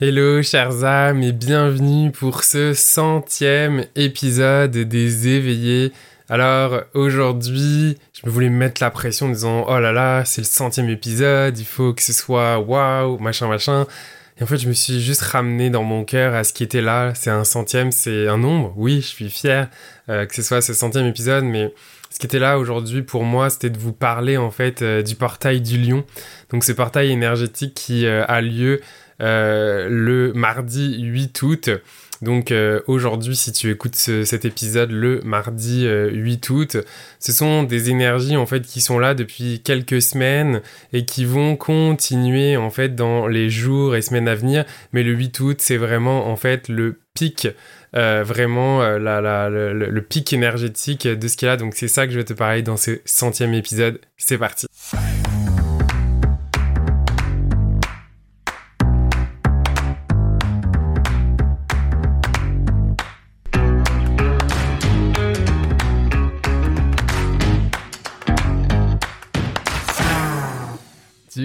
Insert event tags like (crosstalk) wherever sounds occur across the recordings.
Hello chers âmes et bienvenue pour ce centième épisode des éveillés. Alors aujourd'hui, je me voulais mettre la pression en disant oh là là, c'est le centième épisode, il faut que ce soit waouh, machin machin. Et en fait, je me suis juste ramené dans mon cœur à ce qui était là. C'est un centième, c'est un nombre. Oui, je suis fier euh, que ce soit ce centième épisode, mais ce qui était là aujourd'hui pour moi, c'était de vous parler en fait euh, du portail du lion. Donc ce portail énergétique qui euh, a lieu le mardi 8 août. Donc euh, aujourd'hui, si tu écoutes cet épisode le mardi 8 août, ce sont des énergies en fait qui sont là depuis quelques semaines et qui vont continuer en fait dans les jours et semaines à venir. Mais le 8 août, c'est vraiment en fait le pic. vraiment le, le, pic énergétique de ce qu'il a. Donc c'est ça que je vais te parler dans ce centième épisode. C'est parti.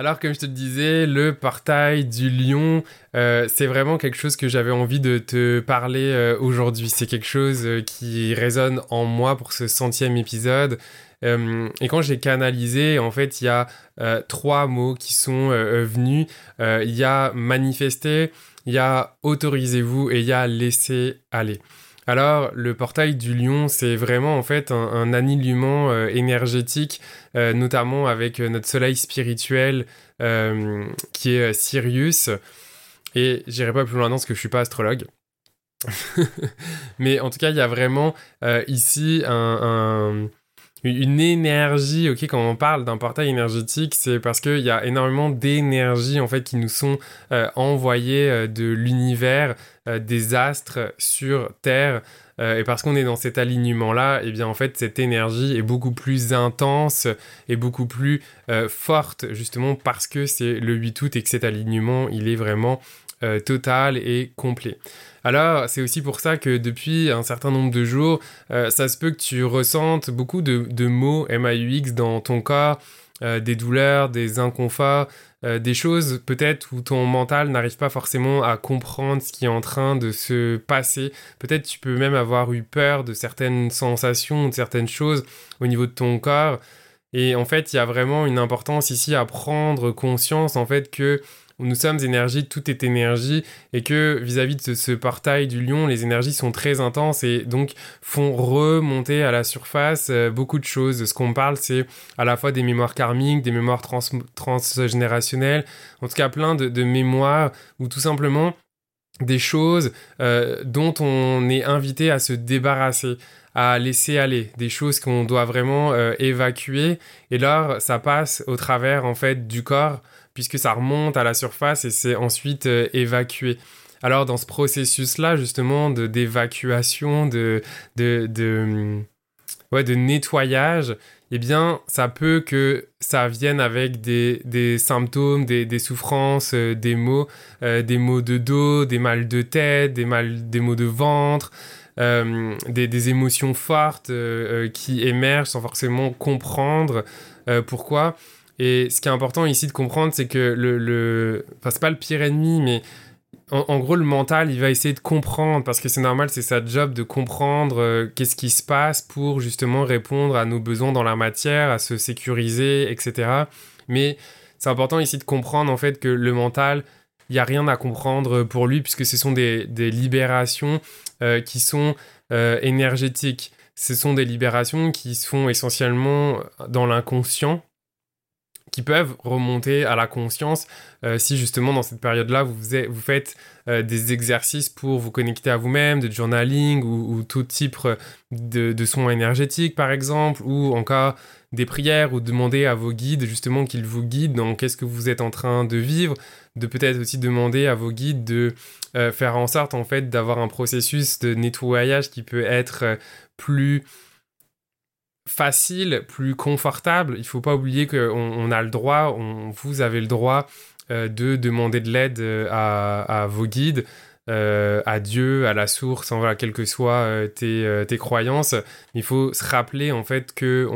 Alors, comme je te le disais, le portail du lion, euh, c'est vraiment quelque chose que j'avais envie de te parler euh, aujourd'hui. C'est quelque chose euh, qui résonne en moi pour ce centième épisode. et quand j'ai canalisé, en fait, il y a trois mots qui sont venus. Il y a manifester, il y a autorisez-vous et il y a laisser aller. Alors, le portail du lion, c'est vraiment en fait un, alignement euh, énergétique, euh, notamment avec euh, notre soleil spirituel qui est Sirius. Et j'irai pas plus loin parce que je suis pas astrologue. (laughs) Mais en tout cas, il y a vraiment ici un une énergie, ok, quand on parle d'un portail énergétique, c'est parce qu'il y a énormément d'énergie en fait qui nous sont euh, envoyées euh, de l'univers, euh, des astres sur Terre. et parce qu'on est dans cet alignement-là, eh bien en fait cette énergie est beaucoup plus intense et beaucoup plus forte justement parce que c'est le 8 août et que cet alignement il est vraiment total et complet. Alors, c'est aussi pour ça que depuis un certain nombre de jours, euh, ça se peut que tu ressentes beaucoup de, de mots MAUX dans ton corps, euh, des douleurs, des inconforts, euh, des choses peut-être où ton mental n'arrive pas forcément à comprendre ce qui est en train de se passer. Peut-être tu peux même avoir eu peur de certaines sensations, de certaines choses au niveau de ton corps. Et en fait, il y a vraiment une importance ici à prendre conscience en fait que nous sommes énergie, tout est énergie, et que vis-à-vis de ce, portail du lion, les énergies sont très intenses et donc font remonter à la surface euh, beaucoup de choses. Ce qu'on parle, c'est à la fois des mémoires karmiques, des mémoires transgénérationnelles, en tout cas plein de, mémoires, ou tout simplement des choses euh, dont on est invité à se débarrasser à laisser aller, des choses qu'on doit vraiment euh, évacuer. Et là, ça passe au travers en fait du corps puisque ça remonte à la surface et c'est ensuite euh, évacué. Alors dans ce processus-là, justement, d'évacuation, de, de, de, hum, ouais, de nettoyage, eh bien, ça peut que ça vienne avec des, des symptômes, des, des souffrances, euh, des maux, des maux de dos, des mal de tête, des, mal, des maux de ventre, des, des, émotions fortes qui émergent sans forcément comprendre pourquoi. Et ce qui est important ici de comprendre, c'est que le, le... Enfin, c'est pas le pire ennemi, mais en, gros, le mental, il va essayer de comprendre, parce que c'est normal, c'est sa job de comprendre euh, qu'est-ce qui se passe pour justement répondre à nos besoins dans la matière, à se sécuriser, etc. Mais c'est important ici de comprendre en fait que le mental, il n'y a rien à comprendre pour lui, puisque ce sont des, des libérations euh, qui sont euh, énergétiques. Ce sont des libérations qui se font essentiellement dans l'inconscient, qui peuvent remonter à la conscience euh, si justement dans cette période-là vous, faites des exercices pour vous connecter à vous-même, de journaling ou, tout type de, de soins énergétiques par exemple, ou encore des prières ou demander à vos guides justement qu'ils vous guident dans qu'est-ce que vous êtes en train de vivre, de peut-être aussi demander à vos guides de euh, faire en sorte en fait d'avoir un processus de nettoyage qui peut être plus facile, plus confortable. Il faut pas oublier qu'on on a le droit, vous avez le droit euh, de demander de l'aide euh, à, vos guides, euh, à Dieu, à la source, voilà, quelles que soient tes, tes, croyances. Il faut se rappeler en fait que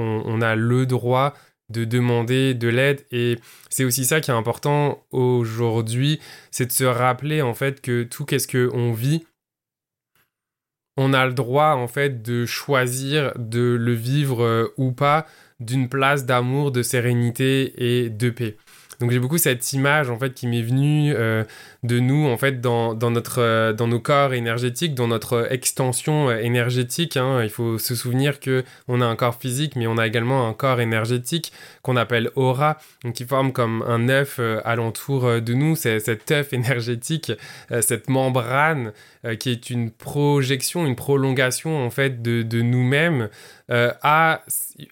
a le droit de demander de l'aide et c'est aussi ça qui est important aujourd'hui, c'est de se rappeler en fait que tout qu'est-ce que on vit, on a le droit en fait de choisir de le vivre ou pas d'une place d'amour, de sérénité et de paix. Donc j'ai beaucoup cette image en fait qui m'est venue euh, de nous en fait dans, notre euh, dans nos corps énergétiques, dans notre extension euh, énergétique. Hein. Il faut se souvenir que on a un corps physique, mais on a également un corps énergétique qu'on appelle aura, donc qui forme comme un œuf alentour de nous. C'est cet œuf (laughs) énergétique, cette membrane qui est une projection, une prolongation en fait de, de nous-mêmes à,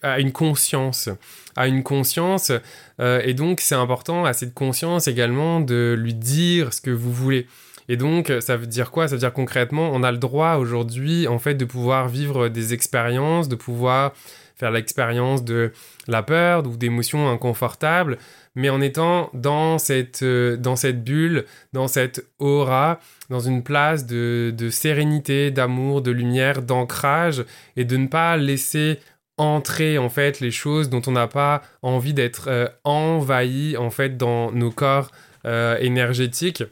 à une conscience à une conscience. Euh, et donc, c'est important à cette conscience également de lui dire ce que vous voulez. Et donc, ça veut dire quoi? Ça veut dire concrètement, on a le droit aujourd'hui, en fait, de pouvoir vivre des expériences, de pouvoir faire l'expérience de la peur ou d'émotions inconfortables, mais en étant dans cette, euh, dans cette bulle, dans cette aura, dans une place de, de sérénité, d'amour, de lumière, d'ancrage, et de ne pas laisser entrer en fait les choses dont on n'a pas envie d'être euh, envahi en fait dans nos corps euh, énergétiques,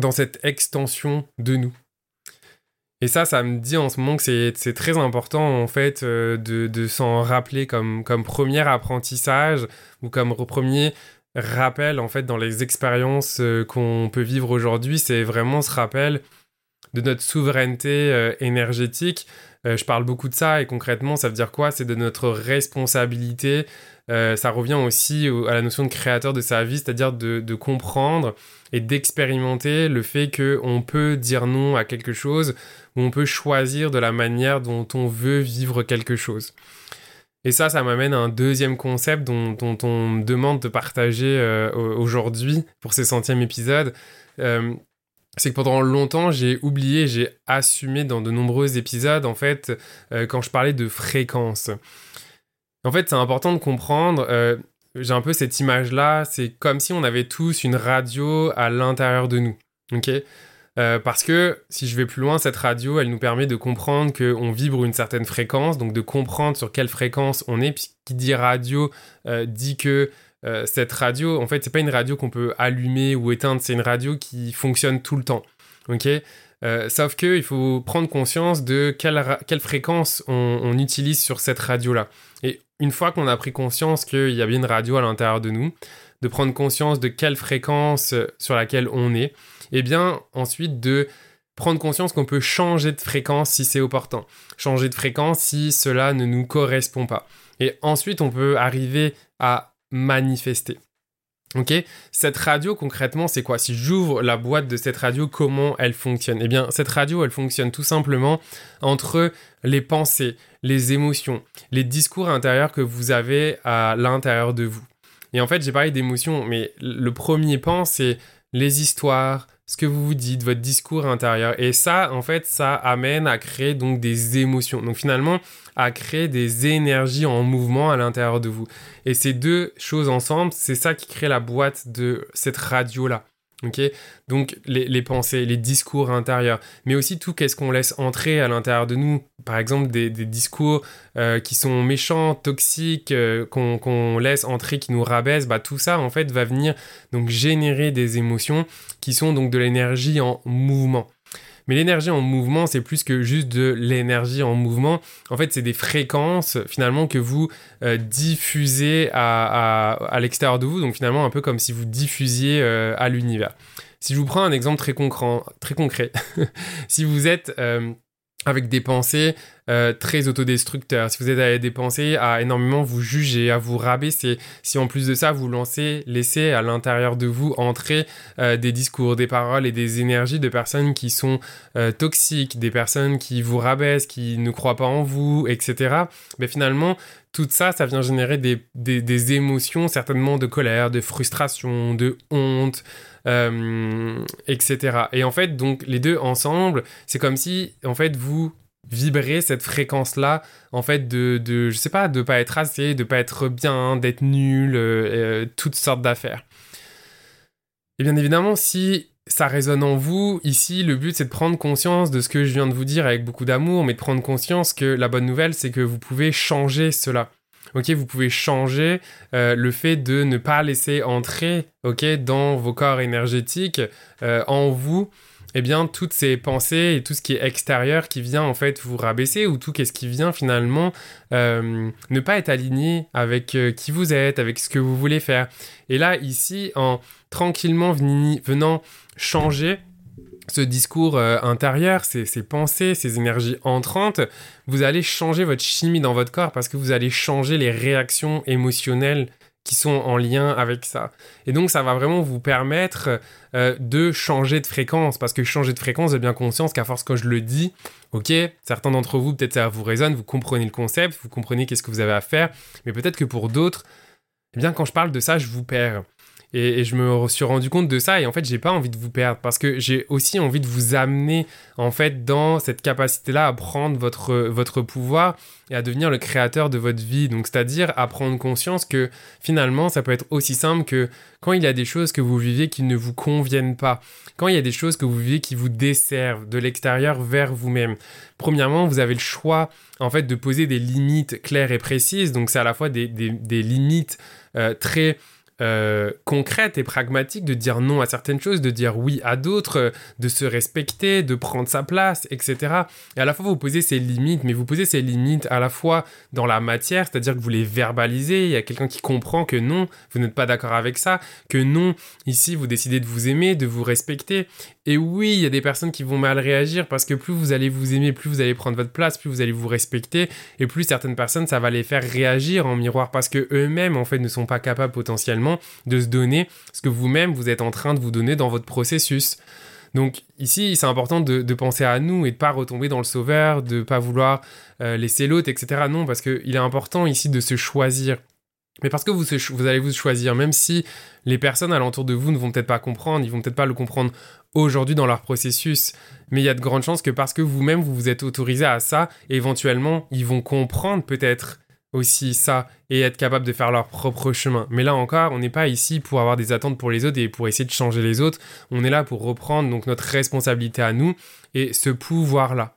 dans cette extension de nous. Et ça, ça me dit en ce moment que c'est très important en fait euh, de, s'en rappeler comme, premier apprentissage ou comme premier rappel en fait dans les expériences qu'on peut vivre aujourd'hui. C'est vraiment ce rappel de notre souveraineté énergétique, euh, je parle beaucoup de ça et concrètement, ça veut dire quoi? C'est de notre responsabilité. Euh, ça revient aussi à la notion de créateur de sa vie, c'est-à-dire de, comprendre et d'expérimenter le fait qu'on peut dire non à quelque chose ou on peut choisir de la manière dont on veut vivre quelque chose. Et ça, ça m'amène à un deuxième concept dont, on me demande de partager euh, aujourd'hui pour ce centième épisode c'est que pendant longtemps, j'ai oublié, j'ai assumé dans de nombreux épisodes, en fait, euh, quand je parlais de fréquence. En fait, c'est important de comprendre, euh, j'ai un peu cette image-là, c'est comme si on avait tous une radio à l'intérieur de nous, ok? Euh, parce que si je vais plus loin, cette radio, elle nous permet de comprendre qu'on vibre une certaine fréquence, donc de comprendre sur quelle fréquence on est. Puis qui dit radio dit que euh, cette radio, en fait, c'est pas une radio qu'on peut allumer ou éteindre, c'est une radio qui fonctionne tout le temps. Ok? Euh, Sauf que il faut prendre conscience de quelle, fréquence on, utilise sur cette radio-là. Et une fois qu'on a pris conscience qu'il y a bien une radio à l'intérieur de nous, de prendre conscience de quelle fréquence euh, sur laquelle on est, et bien ensuite de prendre conscience qu'on peut changer de fréquence si c'est opportun, changer de fréquence si cela ne nous correspond pas. Et ensuite, on peut arriver à manifester. Ok. Cette radio, concrètement, c'est quoi? Si j'ouvre la boîte de cette radio, comment elle fonctionne? Eh bien, cette radio, elle fonctionne tout simplement entre les pensées, les émotions, les discours intérieurs que vous avez à l'intérieur de vous. Et en fait, j'ai parlé d'émotions, mais le premier pan, c'est les histoires, ce que vous vous dites, votre discours intérieur. Et ça, en fait, ça amène à créer donc des émotions. Donc finalement, à créer des énergies en mouvement à l'intérieur de vous. Et ces deux choses ensemble, c'est ça qui crée la boîte de cette radio-là. Donc les, pensées, les discours intérieurs, mais aussi tout qu'est-ce qu'on laisse entrer à l'intérieur de nous. Par exemple, des, discours euh, qui sont méchants, toxiques, euh, qu'on laisse entrer, qui nous rabaissent, bah, tout ça en fait va venir donc générer des émotions qui sont donc de l'énergie en mouvement. Mais l'énergie en mouvement, c'est plus que juste de l'énergie en mouvement. En fait, c'est des fréquences finalement que vous euh, diffusez à, l'extérieur de vous. Donc finalement, un peu comme si vous diffusiez euh, à l'univers. Si je vous prends un exemple très très concret (laughs) si vous êtes euh, avec des pensées euh, très autodestructeurs, si vous êtes à des pensées à énormément vous juger, à vous rabaisser, si en plus de ça vous lancez, laissez à l'intérieur de vous entrer euh, des discours, des paroles et des énergies de personnes qui sont euh, toxiques, des personnes qui vous rabaissent, qui ne croient pas en vous, etc. Mais finalement, tout ça, ça vient générer des, des, émotions certainement de colère, de frustration, de honte, euh, etc. Et en fait, donc les deux ensemble, c'est comme si en fait vous vibrer cette fréquence-là, en fait, de, de, je sais pas, de pas être assez, de pas être bien, d'être nul, euh, euh, toutes sortes d'affaires. Et bien évidemment, si ça résonne en vous, ici, le but c'est de prendre conscience de ce que je viens de vous dire avec beaucoup d'amour, mais de prendre conscience que la bonne nouvelle, c'est que vous pouvez changer cela. Ok, vous pouvez changer euh, le fait de ne pas laisser entrer, ok, dans vos corps énergétiques, en vous, eh bien, toutes ces pensées et tout ce qui est extérieur qui vient en fait vous rabaisser ou tout ce qui vient finalement euh, ne pas être aligné avec euh, qui vous êtes, avec ce que vous voulez faire. Et là, ici, en tranquillement venant changer ce discours euh, intérieur, ces, pensées, ces énergies entrantes, vous allez changer votre chimie dans votre corps parce que vous allez changer les réactions émotionnelles qui sont en lien avec ça. Et donc ça va vraiment vous permettre euh, de changer de fréquence, parce que changer de fréquence, j'ai bien conscience qu'à force quand je le dis, ok, certains d'entre vous, peut-être ça vous résonne, vous comprenez le concept, vous comprenez qu'est-ce que vous avez à faire, mais peut-être que pour d'autres, eh bien quand je parle de ça, je vous perds. Et, je me suis rendu compte de ça et en fait j'ai pas envie de vous perdre parce que j'ai aussi envie de vous amener en fait dans cette capacité là à prendre votre, votre pouvoir et à devenir le créateur de votre vie. Donc c'est à prendre conscience que finalement ça peut être aussi simple que quand il y a des choses que vous vivez qui ne vous conviennent pas quand il y a des choses que vous vivez qui vous desservent de l'extérieur vers vous-même. Premièrement vous avez le choix en fait de poser des limites claires et précises. Donc c'est à la fois des, des, limites euh, très euh, concrète et pragmatique de dire non à certaines choses, de dire oui à d'autres, euh, de se respecter, de prendre sa place, etc. Et à la fois, vous posez ces limites, mais vous posez ces limites à la fois dans la matière, c'est-à-dire que vous les verbalisez, il y a quelqu'un qui comprend que non, vous n'êtes pas d'accord avec ça, que non, ici, vous décidez de vous aimer, de vous respecter. Et oui, il y a des personnes qui vont mal réagir parce que plus vous allez vous aimer, plus vous allez prendre votre place, plus vous allez vous respecter, et plus certaines personnes, ça va les faire réagir en miroir parce que eux-mêmes, en fait, ne sont pas capables potentiellement de se donner ce que vous-même vous êtes en train de vous donner dans votre processus. Donc ici, c'est important de, penser à nous et de pas retomber dans le sauveur, de pas vouloir euh, laisser l'autre, etc. Non, parce qu'il est important ici de se choisir. Mais parce que vous, allez vous choisir, même si les personnes alentour de vous ne vont peut-être pas comprendre, ils vont peut-être pas le comprendre aujourd'hui dans leur processus, mais il y a de grandes chances que parce que vous-même vous vous êtes autorisé à ça, éventuellement ils vont comprendre peut-être aussi ça et être capable de faire leur propre chemin. Mais là encore, on n'est pas ici pour avoir des attentes pour les autres et pour essayer de changer les autres. On est là pour reprendre donc notre responsabilité à nous et ce pouvoir-là.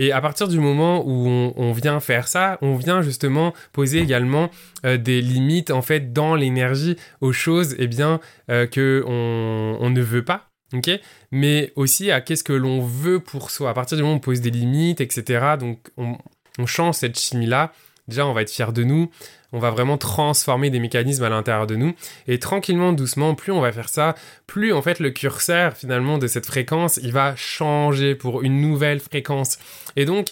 Et à partir du moment où on, vient faire ça, on vient justement poser également euh, des limites en fait dans l'énergie aux choses eh bien euh, que on, ne veut pas. Mais aussi à qu'est-ce que l'on veut pour soi. À partir du moment où on pose des limites, etc. Donc on, on change cette chimie-là déjà on va être fier de nous, on va vraiment transformer des mécanismes à l'intérieur de nous et tranquillement doucement plus on va faire ça plus en fait le curseur finalement de cette fréquence il va changer pour une nouvelle fréquence et donc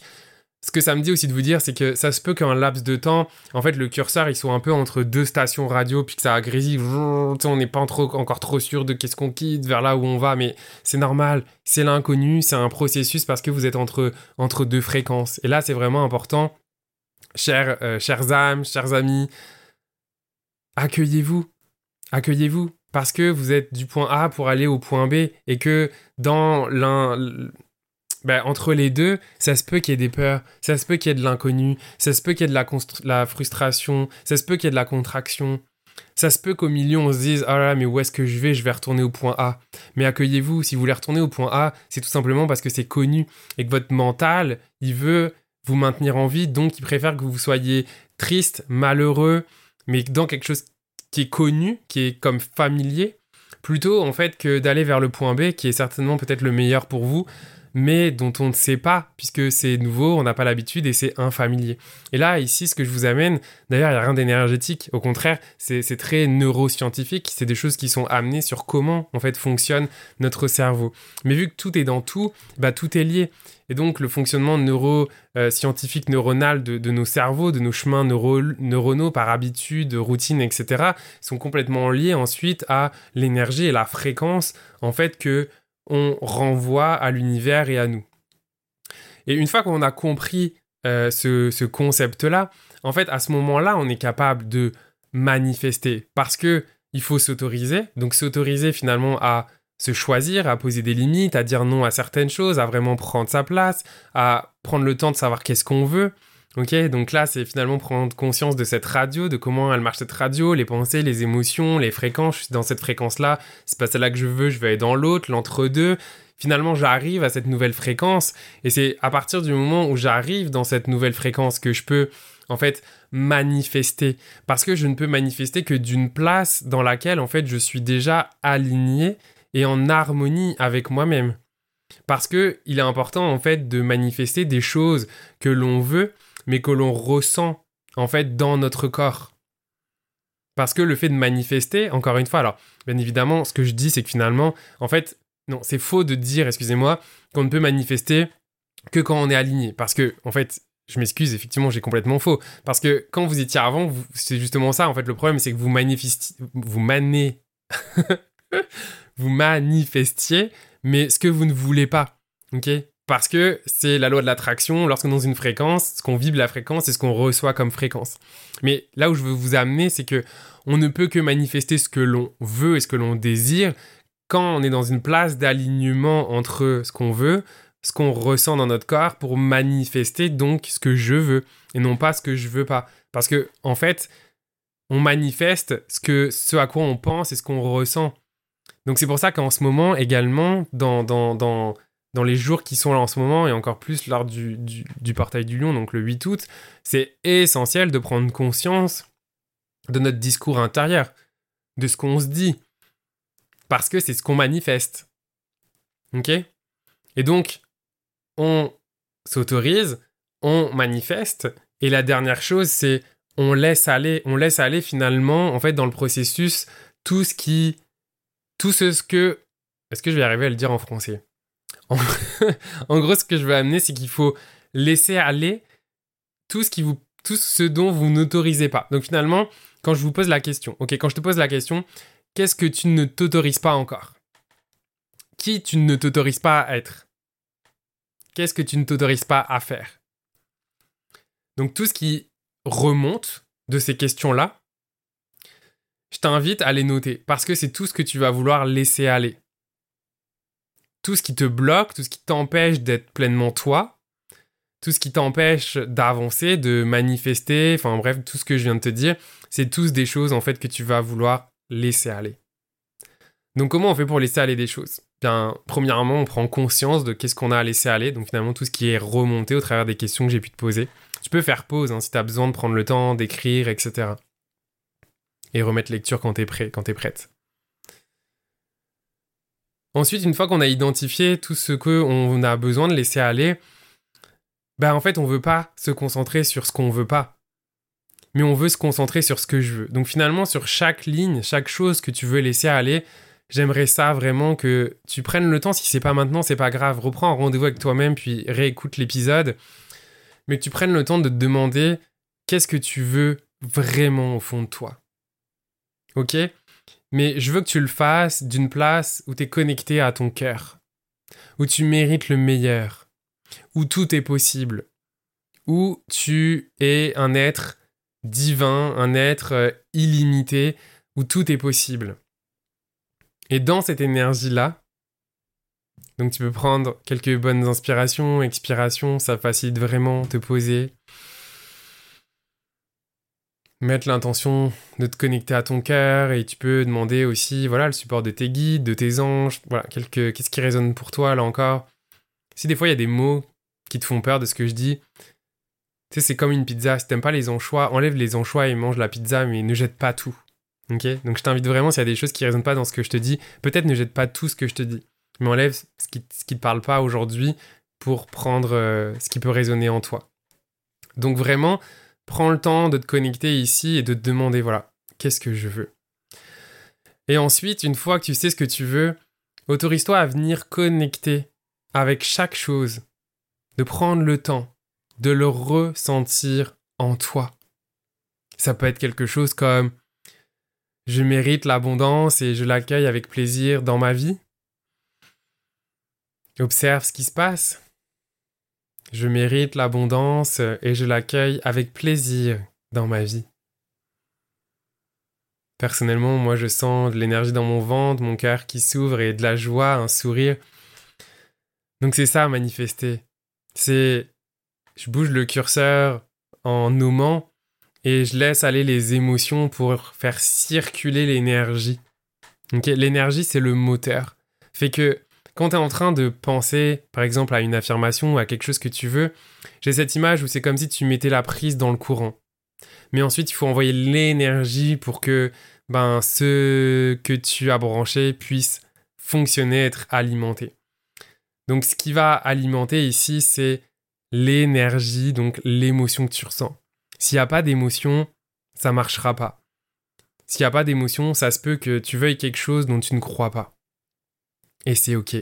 ce que ça me dit aussi de vous dire, c'est que ça se peut qu'un laps de temps, en fait, le curseur, il soit un peu entre deux stations radio, puis que ça grésille, on n'est pas encore trop sûr de qu'est-ce qu'on quitte, vers là où on va, mais c'est normal, c'est l'inconnu, c'est un processus parce que vous êtes entre, entre deux fréquences. Et là, c'est vraiment important chers, euh, chers âmes, chers amis, accueillez-vous. Accueillez-vous. Parce que vous êtes du point A pour aller au point B et que dans l'un. Ben, entre les deux, ça se peut qu'il y ait des peurs, ça se peut qu'il y ait de l'inconnu, ça se peut qu'il y ait de la, la frustration, ça se peut qu'il y ait de la contraction. Ça se peut qu'au milieu, on se dise Ah là, mais où est-ce que je vais? Je vais retourner au point A. Mais accueillez-vous, si vous voulez retourner au point A, c'est tout simplement parce que c'est connu et que votre mental, il veut vous maintenir en vie, donc il préfère que vous soyez triste, malheureux, mais dans quelque chose qui est connu, qui est comme familier, plutôt en fait que d'aller vers le point B, qui est certainement peut-être le meilleur pour vous, mais dont on ne sait pas, puisque c'est nouveau, on n'a pas l'habitude et c'est infamilier. Et là, ici, ce que je vous amène, d'ailleurs, il n'y a rien d'énergétique, au contraire, c'est très neuroscientifique, c'est des choses qui sont amenées sur comment, en fait, fonctionne notre cerveau. Mais vu que tout est dans tout, bah, tout est lié. Et donc, le fonctionnement neuroscientifique, neuronal de, nos cerveaux, de nos chemins neuronaux par habitude, routine, etc., sont complètement liés ensuite à l'énergie et la fréquence, en fait, que on renvoie à l'univers et à nous. Et une fois qu'on a compris euh, ce, concept-là, en fait, à ce moment-là, on est capable de manifester parce que il faut s'autoriser. Donc, s'autoriser finalement à se choisir, à poser des limites, à dire non à certaines choses, à vraiment prendre sa place, à prendre le temps de savoir qu'est-ce qu'on veut. Ok, donc là, c'est finalement prendre conscience de cette radio, de comment elle marche cette radio, les pensées, les émotions, les fréquences. Je suis dans cette fréquence-là, c'est pas celle-là que je veux, je vais aller dans l'autre, l'entre-deux. Finalement, j'arrive à cette nouvelle fréquence, et c'est à partir du moment où j'arrive dans cette nouvelle fréquence que je peux, en fait, manifester. Parce que je ne peux manifester que d'une place dans laquelle, en fait, je suis déjà aligné et en harmonie avec moi-même. Parce que il est important, en fait, de manifester des choses que l'on veut mais que l'on ressent en fait dans notre corps. Parce que le fait de manifester, encore une fois, alors bien évidemment, ce que je dis, c'est que finalement, en fait, non, c'est faux de dire, excusez-moi, qu'on ne peut manifester que quand on est aligné. Parce que, en fait, je m'excuse, effectivement, j'ai complètement faux. Parce que quand vous étiez avant, c'est justement ça, en fait, le problème, c'est que vous manifestiez, vous manez, (laughs) vous manifestiez, mais ce que vous ne voulez pas. Ok? Parce que c'est la loi de l'attraction. Lorsqu'on est dans une fréquence, ce qu'on vibre la fréquence, c'est ce qu'on reçoit comme fréquence. Mais là où je veux vous amener, c'est que on ne peut que manifester ce que l'on veut et ce que l'on désire quand on est dans une place d'alignement entre ce qu'on veut, ce qu'on ressent dans notre corps pour manifester donc ce que je veux et non pas ce que je veux pas. Parce que en fait, on manifeste ce à quoi on pense et ce qu'on ressent. Donc c'est pour ça qu'en ce moment également dans, dans dans les jours qui sont là en ce moment, et encore plus lors du, du, portail du lion, donc le 8 août, c'est essentiel de prendre conscience de notre discours intérieur, de ce qu'on se dit, parce que c'est ce qu'on manifeste. Ok? Et donc, on s'autorise, on manifeste, et la dernière chose, c'est on laisse aller, on laisse aller finalement, en fait, dans le processus, tout ce qui, tout ce que, est-ce que je vais arriver à le dire en français? (laughs) En, gros, ce que je veux amener, c'est qu'il faut laisser aller tout ce, qui vous, tout ce dont vous n'autorisez pas. Donc finalement, quand je vous pose la question, ok, quand je te pose la question, qu'est-ce que tu ne t'autorises pas encore? Qui tu ne t'autorises pas à être? Qu'est-ce que tu ne t'autorises pas à faire? Donc tout ce qui remonte de ces questions-là, je t'invite à les noter parce que c'est tout ce que tu vas vouloir laisser aller tout ce qui te bloque, tout ce qui t'empêche d'être pleinement toi, tout ce qui t'empêche d'avancer, de manifester, enfin bref, tout ce que je viens de te dire, c'est tous des choses en fait que tu vas vouloir laisser aller. Donc comment on fait pour laisser aller des choses? Bien, premièrement, on prend conscience de qu'est-ce qu'on a à laisser aller, donc finalement tout ce qui est remonté au travers des questions que j'ai pu te poser. Tu peux faire pause hein, si tu as besoin de prendre le temps d'écrire, etc. Et remettre lecture quand tu es prêt, quand tu es prête. Ensuite, une fois qu'on a identifié tout ce qu'on a besoin de laisser aller, ben en fait, on veut pas se concentrer sur ce qu'on veut pas. Mais on veut se concentrer sur ce que je veux. Donc finalement, sur chaque ligne, chaque chose que tu veux laisser aller, j'aimerais ça vraiment que tu prennes le temps. Si c'est pas maintenant, c'est pas grave. Reprends un rendez-vous avec toi-même, puis réécoute l'épisode. Mais que tu prennes le temps de te demander qu'est-ce que tu veux vraiment au fond de toi. Ok? Mais je veux que tu le fasses d'une place où tu es connecté à ton cœur, où tu mérites le meilleur, où tout est possible, où tu es un être divin, un être euh, illimité, où tout est possible. Et dans cette énergie-là, donc tu peux prendre quelques bonnes inspirations, expirations, ça facilite vraiment te poser, mettre l'intention de te connecter à ton cœur et tu peux demander aussi voilà le support de tes guides, de tes anges, voilà quelques qu'est-ce qui résonne pour toi là encore. Si des fois il y a des mots qui te font peur de ce que je dis, tu sais c'est comme une pizza, si t'aimes pas les anchois, enlève les anchois et mange la pizza mais ne jette pas tout. OK? Donc je t'invite vraiment s'il y a des choses qui résonnent pas dans ce que je te dis, peut-être ne jette pas tout ce que je te dis, mais enlève ce qui ce qui te parle pas aujourd'hui pour prendre euh, ce qui peut résonner en toi. Donc vraiment prends le temps de te connecter ici et de te demander, voilà, qu'est-ce que je veux? Et ensuite, une fois que tu sais ce que tu veux, autorise-toi à venir connecter avec chaque chose, de prendre le temps de le ressentir en toi. Ça peut être quelque chose comme je mérite l'abondance et je l'accueille avec plaisir dans ma vie. Observe ce qui se passe. Je mérite l'abondance et je l'accueille avec plaisir dans ma vie. Personnellement, moi je sens de l'énergie dans mon ventre, mon cœur qui s'ouvre et de la joie, un sourire. Donc c'est ça manifester. C'est je bouge le curseur en nommant et je laisse aller les émotions pour faire circuler l'énergie. l'énergie, c'est le moteur. Fait que quand tu es en train de penser, par exemple, à une affirmation ou à quelque chose que tu veux, j'ai cette image où c'est comme si tu mettais la prise dans le courant. Mais ensuite, il faut envoyer l'énergie pour que ben, ce que tu as branché puisse fonctionner, être alimenté. Donc, ce qui va alimenter ici, c'est l'énergie, donc l'émotion que tu ressens. S'il n'y a pas d'émotion, ça marchera pas. S'il n'y a pas d'émotion, ça se peut que tu veuilles quelque chose dont tu ne crois pas. Et c'est ok.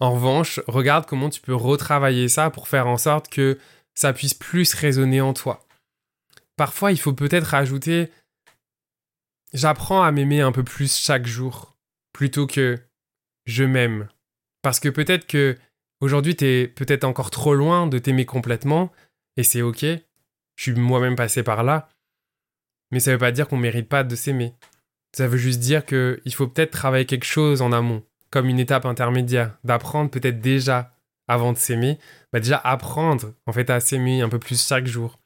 En revanche, regarde comment tu peux retravailler ça pour faire en sorte que ça puisse plus résonner en toi. Parfois, il faut peut-être ajouter j'apprends à m'aimer un peu plus chaque jour plutôt que je m'aime. Parce que peut-être que aujourd'hui, tu es peut-être encore trop loin de t'aimer complètement et c'est ok. Je suis moi-même passé par là. Mais ça veut pas dire qu'on mérite pas de s'aimer. Ça veut juste dire qu'il faut peut-être travailler quelque chose en amont, comme une étape intermédiaire, d'apprendre peut-être déjà avant de s'aimer, bah déjà apprendre en fait à s'aimer un peu plus chaque jour.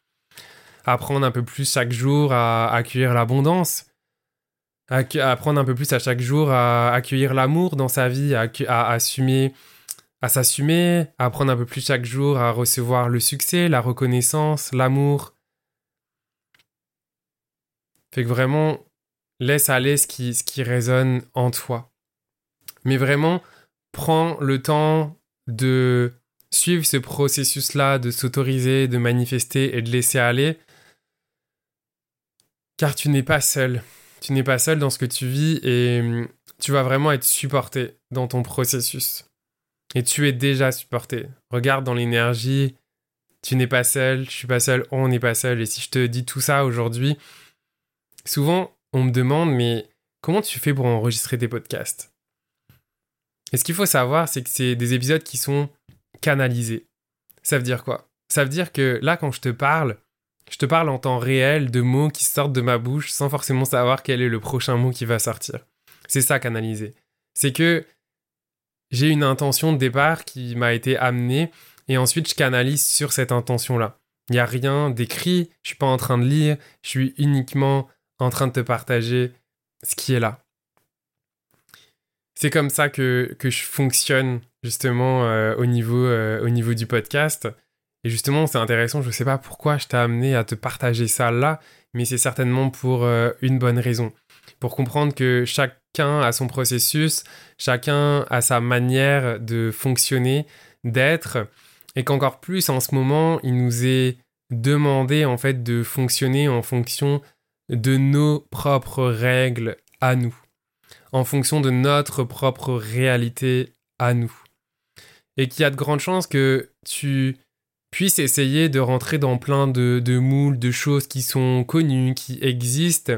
Apprendre un peu plus chaque jour à accueillir l'abondance. Apprendre un peu plus à chaque jour à accueillir l'amour dans sa vie, à, assumer à s'assumer, apprendre un peu plus chaque jour à recevoir le succès, la reconnaissance, l'amour. Fait que vraiment, laisse aller ce qui, ce qui résonne en toi. Mais vraiment, prends le temps de suivre ce processus-là, de s'autoriser, de manifester et de laisser aller. Car tu n'es pas seul. Tu n'es pas seul dans ce que tu vis et hum, tu vas vraiment être supporté dans ton processus. Et tu es déjà supporté. Regarde dans l'énergie, tu n'es pas seul, je suis pas seul, on n'est pas seul. Et si je te dis tout ça aujourd'hui, souvent on me demande, mais comment tu fais pour enregistrer tes podcasts? Et ce qu'il faut savoir, c'est que c'est des épisodes qui sont canalisés. Ça veut dire quoi? Ça veut dire que là, quand je te parle, je te parle en temps réel de mots qui sortent de ma bouche sans forcément savoir quel est le prochain mot qui va sortir. C'est ça canaliser. C'est que j'ai une intention de départ qui m'a été amenée et ensuite je canalise sur cette intention-là. Il n'y a rien d'écrit, je suis pas en train de lire, je suis uniquement en train de te partager ce qui est là. C'est comme ça que, que je fonctionne justement euh, au, niveau, euh, au niveau du podcast. Et justement, c'est intéressant, je ne sais pas pourquoi je t'ai amené à te partager ça là, mais c'est certainement pour euh, une bonne raison. Pour comprendre que chacun a son processus, chacun a sa manière de fonctionner, d'être, et qu'encore plus en ce moment, il nous est demandé en fait de fonctionner en fonction de nos propres règles à nous, en fonction de notre propre réalité à nous. Et qu'il y a de grandes chances que tu puisses essayer de rentrer dans plein de, de moules, de choses qui sont connues, qui existent.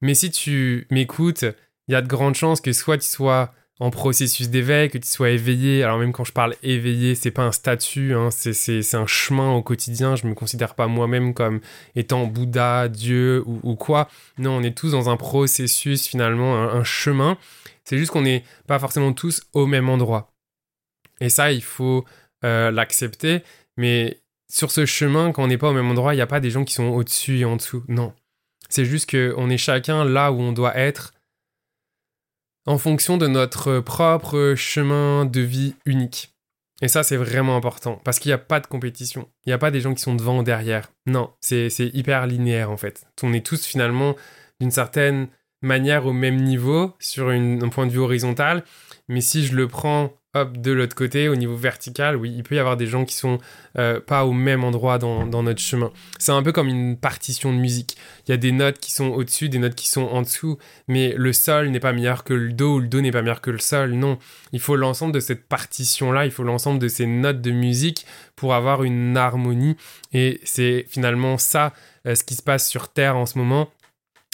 Mais si tu m'écoutes il y a de grandes chances que soit tu sois en processus d'éveil, que tu sois éveillé. Alors même quand je parle éveillé, c'est pas un statut, hein, c'est un chemin au quotidien. Je me considère pas moi-même comme étant Bouddha, Dieu ou, quoi. Non, on est tous dans un processus finalement, un, chemin. C'est juste qu'on n'est pas forcément tous au même endroit. Et ça, il faut euh, l'accepter. Mais sur ce chemin, quand on n'est pas au même endroit, il n'y a pas des gens qui sont au-dessus et en dessous. Non. C'est juste qu'on est chacun là où on doit être en fonction de notre propre chemin de vie unique. Et ça, c'est vraiment important, parce qu'il n'y a pas de compétition. Il n'y a pas des gens qui sont devant ou derrière. Non, c'est hyper linéaire en fait. On est tous finalement d'une certaine manière au même niveau sur un point de vue horizontal. Mais si je le prends de l'autre côté, au niveau vertical, oui, il peut y avoir des gens qui sont euh, pas au même endroit dans, notre chemin. C'est un peu comme une partition de musique. Il y a des notes qui sont au-dessus, des notes qui sont en dessous, mais le sol n'est pas meilleur que le do, ou le do n'est pas meilleur que le sol. Non, il faut l'ensemble de cette partition-là, il faut l'ensemble de ces notes de musique pour avoir une harmonie. Et c'est finalement ça, euh, ce qui se passe sur Terre en ce moment.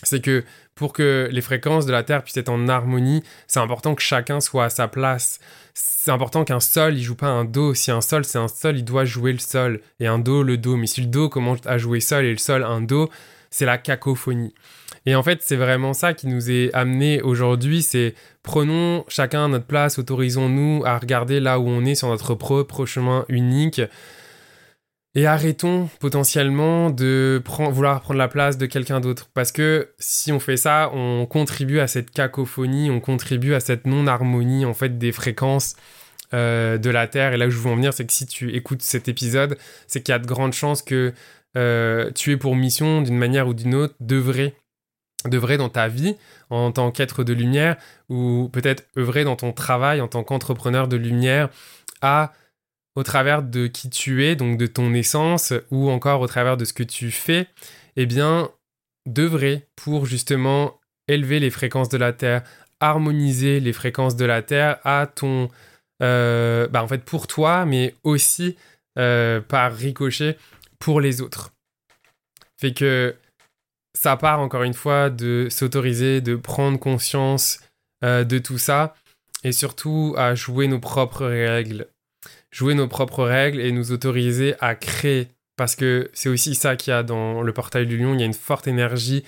C'est que pour que les fréquences de la Terre puissent être en harmonie, c'est important que chacun soit à sa place c'est important qu'un sol, il joue pas un do. Si un sol, c'est un sol, il doit jouer le sol. Et un do, le do. Mais si le do commence à jouer sol et le sol un do, c'est la cacophonie. Et en fait, c'est vraiment ça qui nous est amené aujourd'hui, c'est prenons chacun notre place, autorisons-nous à regarder là où on est sur notre propre chemin unique. Et arrêtons potentiellement de vouloir prendre la place de quelqu'un d'autre. Parce que si on fait ça, on contribue à cette cacophonie, on contribue à cette non-harmonie en fait des fréquences euh, de la Terre. Et là où je veux en venir, c'est que si tu écoutes cet épisode, c'est qu'il y a de grandes chances que euh, tu aies pour mission, d'une manière ou d'une autre, d'œuvrer d'œuvrer dans ta vie en tant qu'être de lumière ou peut-être œuvrer dans ton travail en tant qu'entrepreneur de lumière à au travers de qui tu es, donc de ton essence, ou encore au travers de ce que tu fais, eh bien, d'œuvrer pour justement élever les fréquences de la Terre, harmoniser les fréquences de la Terre à ton... Euh, bah en fait, pour toi, mais aussi euh, par ricochet pour les autres. Fait que ça part encore une fois de s'autoriser, de prendre conscience euh, de tout ça, et surtout à jouer nos propres règles jouer nos propres règles et nous autoriser à créer. Parce que c'est aussi ça qu'il y a dans le portail du lion, il y a une forte énergie,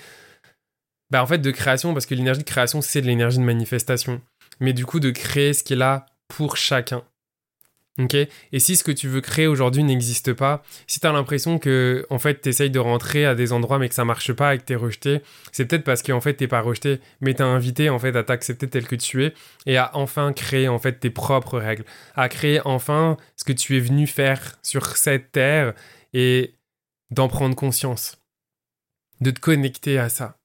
bah en fait de création, parce que l'énergie de création, c'est de l'énergie de manifestation. Mais du coup, de créer ce qui est là pour chacun. Et si ce que tu veux créer aujourd'hui n'existe pas, si tu as l'impression que en fait tu essayes de rentrer à des endroits mais que ça marche pas et que tu es rejeté, c'est peut-être parce qu'en fait t'es pas rejeté, mais t'es invité en fait à t'accepter tel que tu es et à enfin créer en fait tes propres règles, à créer enfin ce que tu es venu faire sur cette terre et d'en prendre conscience, de te connecter à ça.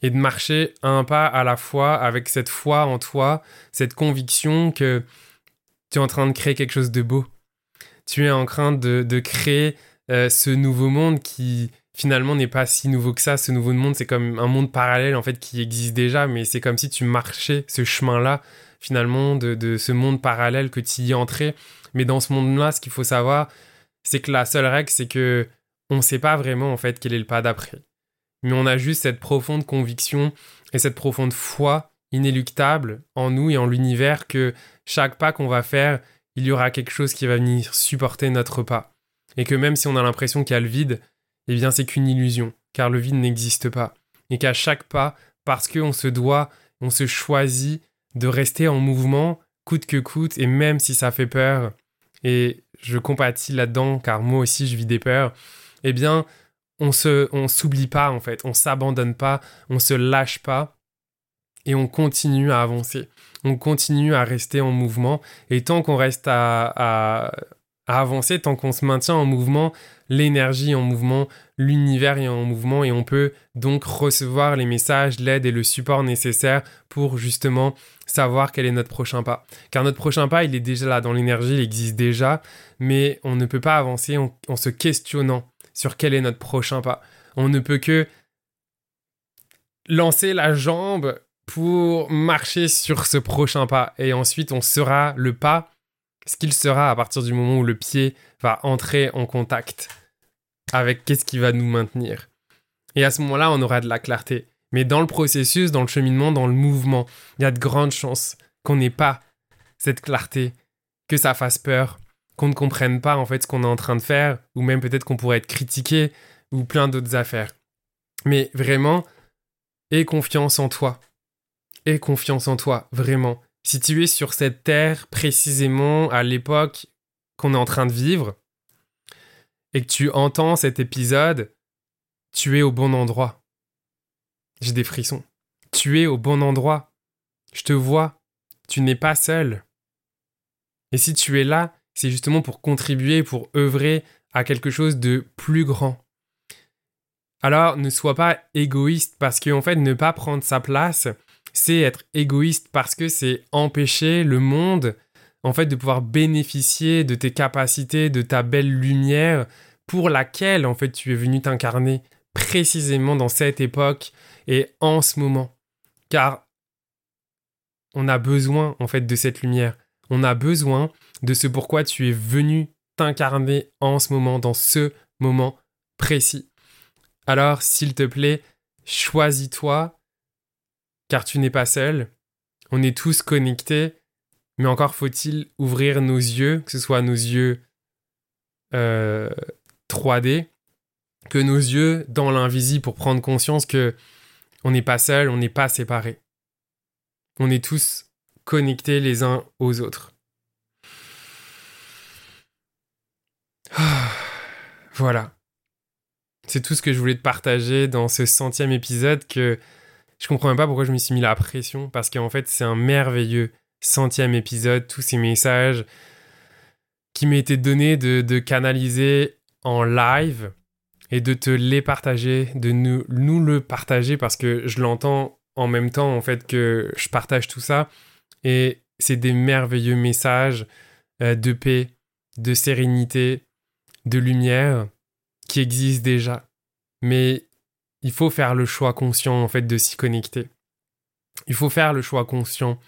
Et de marcher un pas à la fois avec cette foi en toi, cette conviction que tu es en train de créer quelque chose de beau. Tu es en train de, créer euh, ce nouveau monde qui finalement n'est pas si nouveau que ça. Ce nouveau monde, c'est comme un monde parallèle en fait qui existe déjà, mais c'est comme si tu marchais ce chemin-là finalement de, ce monde parallèle que tu y entrais. Mais dans ce monde-là, ce qu'il faut savoir, c'est que la seule règle, c'est que on ne sait pas vraiment en fait quel est le pas d'après. Mais on a juste cette profonde conviction et cette profonde foi inéluctable en nous et en l'univers que chaque pas qu'on va faire, il y aura quelque chose qui va venir supporter notre pas. Et que même si on a l'impression qu'il y a le vide, eh bien c'est qu'une illusion, car le vide n'existe pas. Et qu'à chaque pas, parce qu'on se doit, on se choisit de rester en mouvement, coûte que coûte, et même si ça fait peur, et je compatis là-dedans, car moi aussi je vis des peurs, eh bien on se, on s'oublie pas en fait, on s'abandonne pas, on se lâche pas, et on continue à avancer on continue à rester en mouvement. Et tant qu'on reste à, avancer, tant qu'on se maintient en mouvement, l'énergie en mouvement, l'univers est en mouvement et on peut donc recevoir les messages, l'aide et le support nécessaires pour justement savoir quel est notre prochain pas. Car notre prochain pas, il est déjà là dans l'énergie, il existe déjà, mais on ne peut pas avancer en, en se questionnant sur quel est notre prochain pas. On ne peut que lancer la jambe pour marcher sur ce prochain pas. Et ensuite, on sera le pas, ce qu'il sera à partir du moment où le pied va entrer en contact avec qu'est-ce qui va nous maintenir. Et à ce moment-là, on aura de la clarté. Mais dans le processus, dans le cheminement, dans le mouvement, il y a de grandes chances qu'on n'ait pas cette clarté, que ça fasse peur, qu'on ne comprenne pas en fait ce qu'on est en train de faire, ou même peut-être qu'on pourrait être critiqué, ou plein d'autres affaires. Mais vraiment, aie confiance en toi aie confiance en toi, vraiment. Si tu es sur cette terre précisément à l'époque qu'on est en train de vivre, et que tu entends cet épisode, tu es au bon endroit. J'ai des frissons. Tu es au bon endroit. Je te vois. Tu n'es pas seul. Et si tu es là, c'est justement pour contribuer, pour œuvrer à quelque chose de plus grand. Alors ne sois pas égoïste parce qu'en fait, ne pas prendre sa place, c'est être égoïste parce que c'est empêcher le monde en fait de pouvoir bénéficier de tes capacités, de ta belle lumière pour laquelle en fait tu es venu t'incarner précisément dans cette époque et en ce moment. Car on a besoin en fait de cette lumière. On a besoin de ce pourquoi tu es venu t'incarner en ce moment, dans ce moment précis. Alors, s'il te plaît, choisis-toi car tu n'es pas seul. On est tous connectés, mais encore faut-il ouvrir nos yeux, que ce soit nos yeux 3D, euh, que nos yeux dans l'invisible pour prendre conscience que on n'est pas seul, on n'est pas séparés. On est tous connectés les uns aux autres. (sighs) Voilà. C'est tout ce que je voulais te partager dans ce centième épisode que je comprends même pas pourquoi je me suis mis la pression parce qu'en fait c'est un merveilleux centième épisode, tous ces messages qui été donnés de, de, canaliser en live et de te les partager, de nous, nous le partager parce que je l'entends en même temps en fait que je partage tout ça et c'est des merveilleux messages euh, de paix, de sérénité, de lumière qui existent déjà. Mais il faut faire le choix conscient en fait de s'y connecter. Il faut faire le choix conscient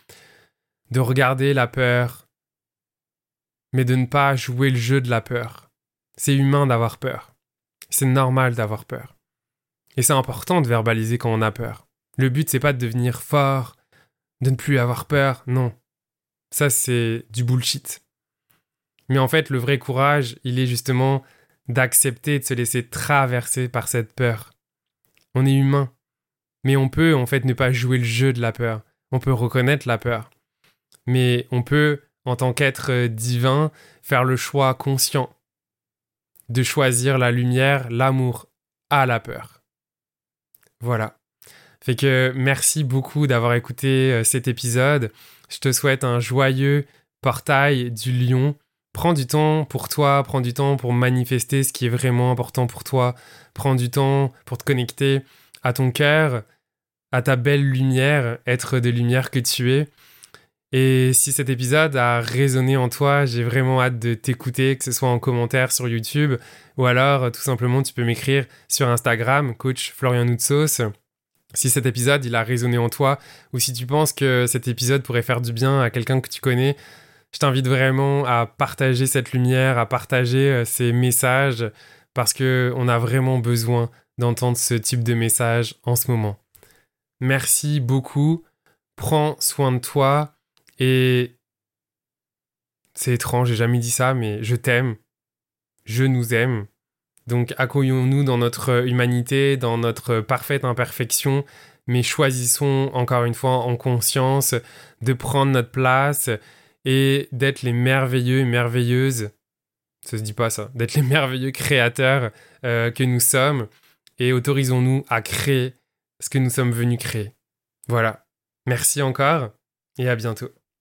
de regarder la peur, mais de ne pas jouer le jeu de la peur. C'est humain d'avoir peur. C'est normal d'avoir peur. Et c'est important de verbaliser quand on a peur. Le but c'est pas de devenir fort, de ne plus avoir peur, non. Ça c'est du bullshit. Mais en fait, le vrai courage, il est justement d'accepter de se laisser traverser par cette peur. On est humain. Mais on peut en fait ne pas jouer le jeu de la peur. On peut reconnaître la peur. Mais on peut, en tant qu'être euh, divin, faire le choix conscient de choisir la lumière, l'amour à la peur. Voilà. Fait que merci beaucoup d'avoir écouté euh, cet épisode. Je te souhaite un joyeux portail du lion Prends du temps pour toi, prends du temps pour manifester ce qui est vraiment important pour toi. Prends du temps pour te connecter à ton cœur, à ta belle lumière, être de lumière que tu es. Et si cet épisode a résonné en toi, j'ai vraiment hâte de t'écouter, que ce soit en commentaire sur YouTube ou alors tout simplement tu peux m'écrire sur Instagram, coach Florian Noutsos. Si cet épisode il a résonné en toi ou si tu penses que cet épisode pourrait faire du bien à quelqu'un que tu connais, je t'invite vraiment à partager cette lumière, à partager euh, ces messages, parce que on a vraiment besoin d'entendre ce type de message en ce moment. Merci beaucoup, prends soin de toi et c'est étrange, j'ai jamais dit ça, mais je t'aime, je nous aime. Donc accueillons-nous dans notre humanité, dans notre parfaite imperfection, mais choisissons encore une fois en conscience de prendre notre place et d'être les merveilleux et merveilleuses, ça se dit pas ça, d'être les (laughs) merveilleux créateurs euh, que nous sommes et autorisons-nous à créer ce que nous sommes venus créer. Voilà. Merci encore et à bientôt.